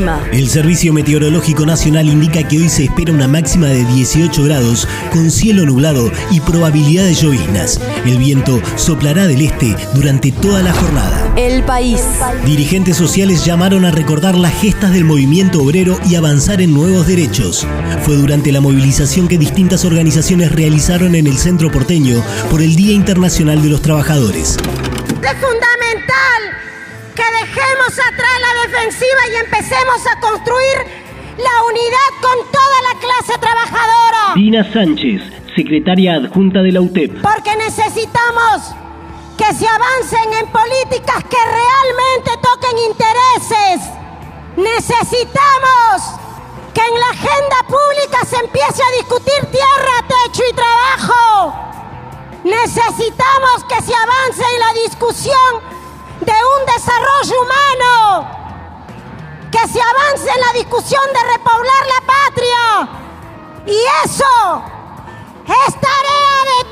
El clima. El Servicio Meteorológico Nacional indica que hoy se espera una máxima de 18 grados con cielo nublado y probabilidad de lloviznas. El viento soplará del este durante toda la jornada. El país. Dirigentes sociales llamaron a recordar las gestas del movimiento obrero y avanzar en nuevos derechos. Fue durante la movilización que distintas organizaciones realizaron en el centro porteño por el Día Internacional de los Trabajadores. Es fundamental que dejemos atrás la defensiva y empecemos a construir la unidad con toda la clase trabajadora. Dina Sánchez, secretaria adjunta de la UTEP. Porque necesitamos que se avancen en políticas que realmente toquen intereses. Necesitamos que en la agenda pública se empiece a discutir tierra, techo y trabajo. Necesitamos que se avance en la discusión de un desarrollo humano, que se avance en la discusión de repoblar la patria. Y eso es tarea de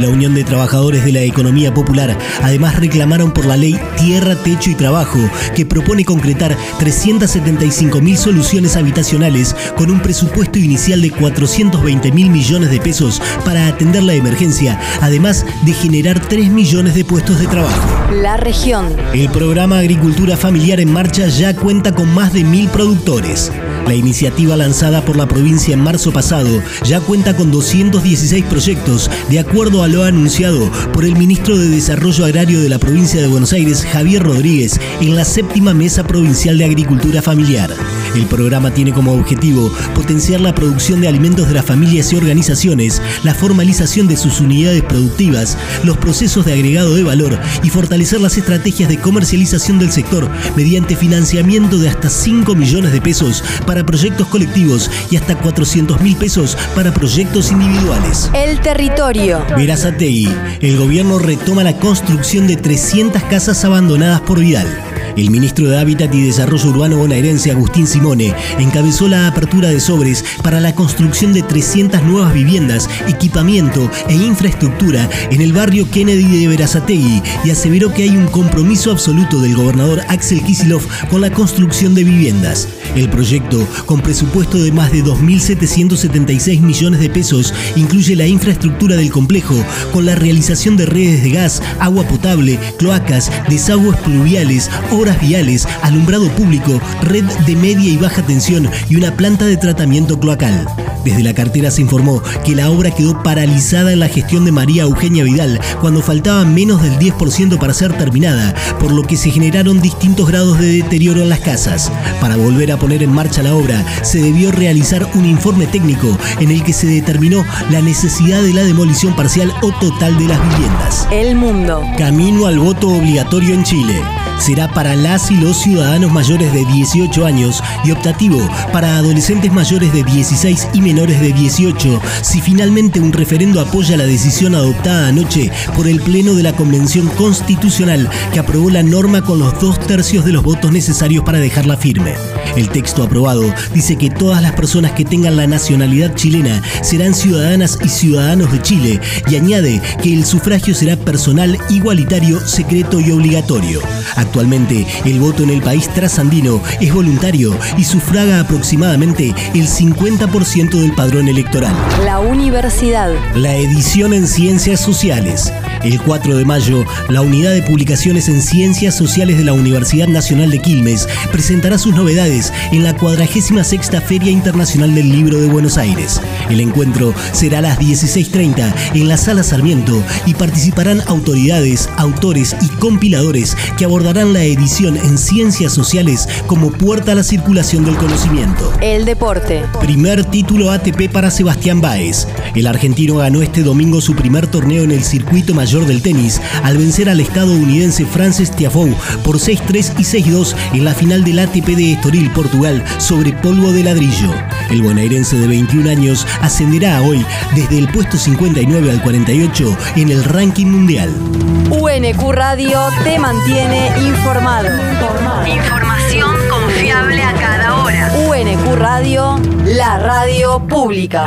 La Unión de Trabajadores de la Economía Popular, además reclamaron por la ley Tierra, Techo y Trabajo, que propone concretar 375 mil soluciones habitacionales con un presupuesto inicial de 420 mil millones de pesos para atender la emergencia, además de generar 3 millones de puestos de trabajo. La región. El programa Agricultura Familiar en Marcha ya cuenta con más de mil productores. La iniciativa lanzada por la provincia en marzo pasado ya cuenta con 216 proyectos, de acuerdo a lo anunciado por el ministro de Desarrollo Agrario de la provincia de Buenos Aires, Javier Rodríguez, en la séptima Mesa Provincial de Agricultura Familiar. El programa tiene como objetivo potenciar la producción de alimentos de las familias y organizaciones, la formalización de sus unidades productivas, los procesos de agregado de valor y fortalecer las estrategias de comercialización del sector mediante financiamiento de hasta 5 millones de pesos para proyectos colectivos y hasta 400 mil pesos para proyectos individuales. El territorio. Verazategui, el gobierno retoma la construcción de 300 casas abandonadas por Vidal. El ministro de Hábitat y Desarrollo Urbano bonaerense Agustín Simone encabezó la apertura de sobres para la construcción de 300 nuevas viviendas, equipamiento e infraestructura en el barrio Kennedy de Verazategui y aseveró que hay un compromiso absoluto del gobernador Axel Kisilov con la construcción de viviendas. El proyecto, con presupuesto de más de 2.776 millones de pesos, incluye la infraestructura del complejo, con la realización de redes de gas, agua potable, cloacas, desagües pluviales, obras viales, alumbrado público, red de media y baja tensión y una planta de tratamiento cloacal. Desde la cartera se informó que la obra quedó paralizada en la gestión de María Eugenia Vidal cuando faltaba menos del 10% para ser terminada, por lo que se generaron distintos grados de deterioro en las casas. Para volver a poner en marcha la obra, se debió realizar un informe técnico en el que se determinó la necesidad de la demolición parcial o total de las viviendas. El mundo. Camino al voto obligatorio en Chile será para las y los ciudadanos mayores de 18 años y optativo para adolescentes mayores de 16 y menores de 18 si finalmente un referendo apoya la decisión adoptada anoche por el Pleno de la Convención Constitucional que aprobó la norma con los dos tercios de los votos necesarios para dejarla firme. El texto aprobado dice que todas las personas que tengan la nacionalidad chilena serán ciudadanas y ciudadanos de Chile y añade que el sufragio será personal, igualitario, secreto y obligatorio. Actualmente, el voto en el país trasandino es voluntario y sufraga aproximadamente el 50% del padrón electoral. La universidad. La edición en Ciencias Sociales. El 4 de mayo, la Unidad de Publicaciones en Ciencias Sociales de la Universidad Nacional de Quilmes presentará sus novedades en la 46 Feria Internacional del Libro de Buenos Aires. El encuentro será a las 16.30 en la Sala Sarmiento y participarán autoridades, autores y compiladores que abordarán la edición en Ciencias Sociales como puerta a la circulación del conocimiento. El deporte. Primer título ATP para Sebastián Báez. El argentino ganó este domingo su primer torneo en el circuito mayor del tenis al vencer al estadounidense Francis Tiafoe por 6-3 y 6-2 en la final del ATP de Estoril, Portugal, sobre polvo de ladrillo. El bonaerense de 21 años ascenderá hoy desde el puesto 59 al 48 en el ranking mundial. UNQ Radio te mantiene informado. Información confiable a cada hora. UNQ Radio, la radio pública.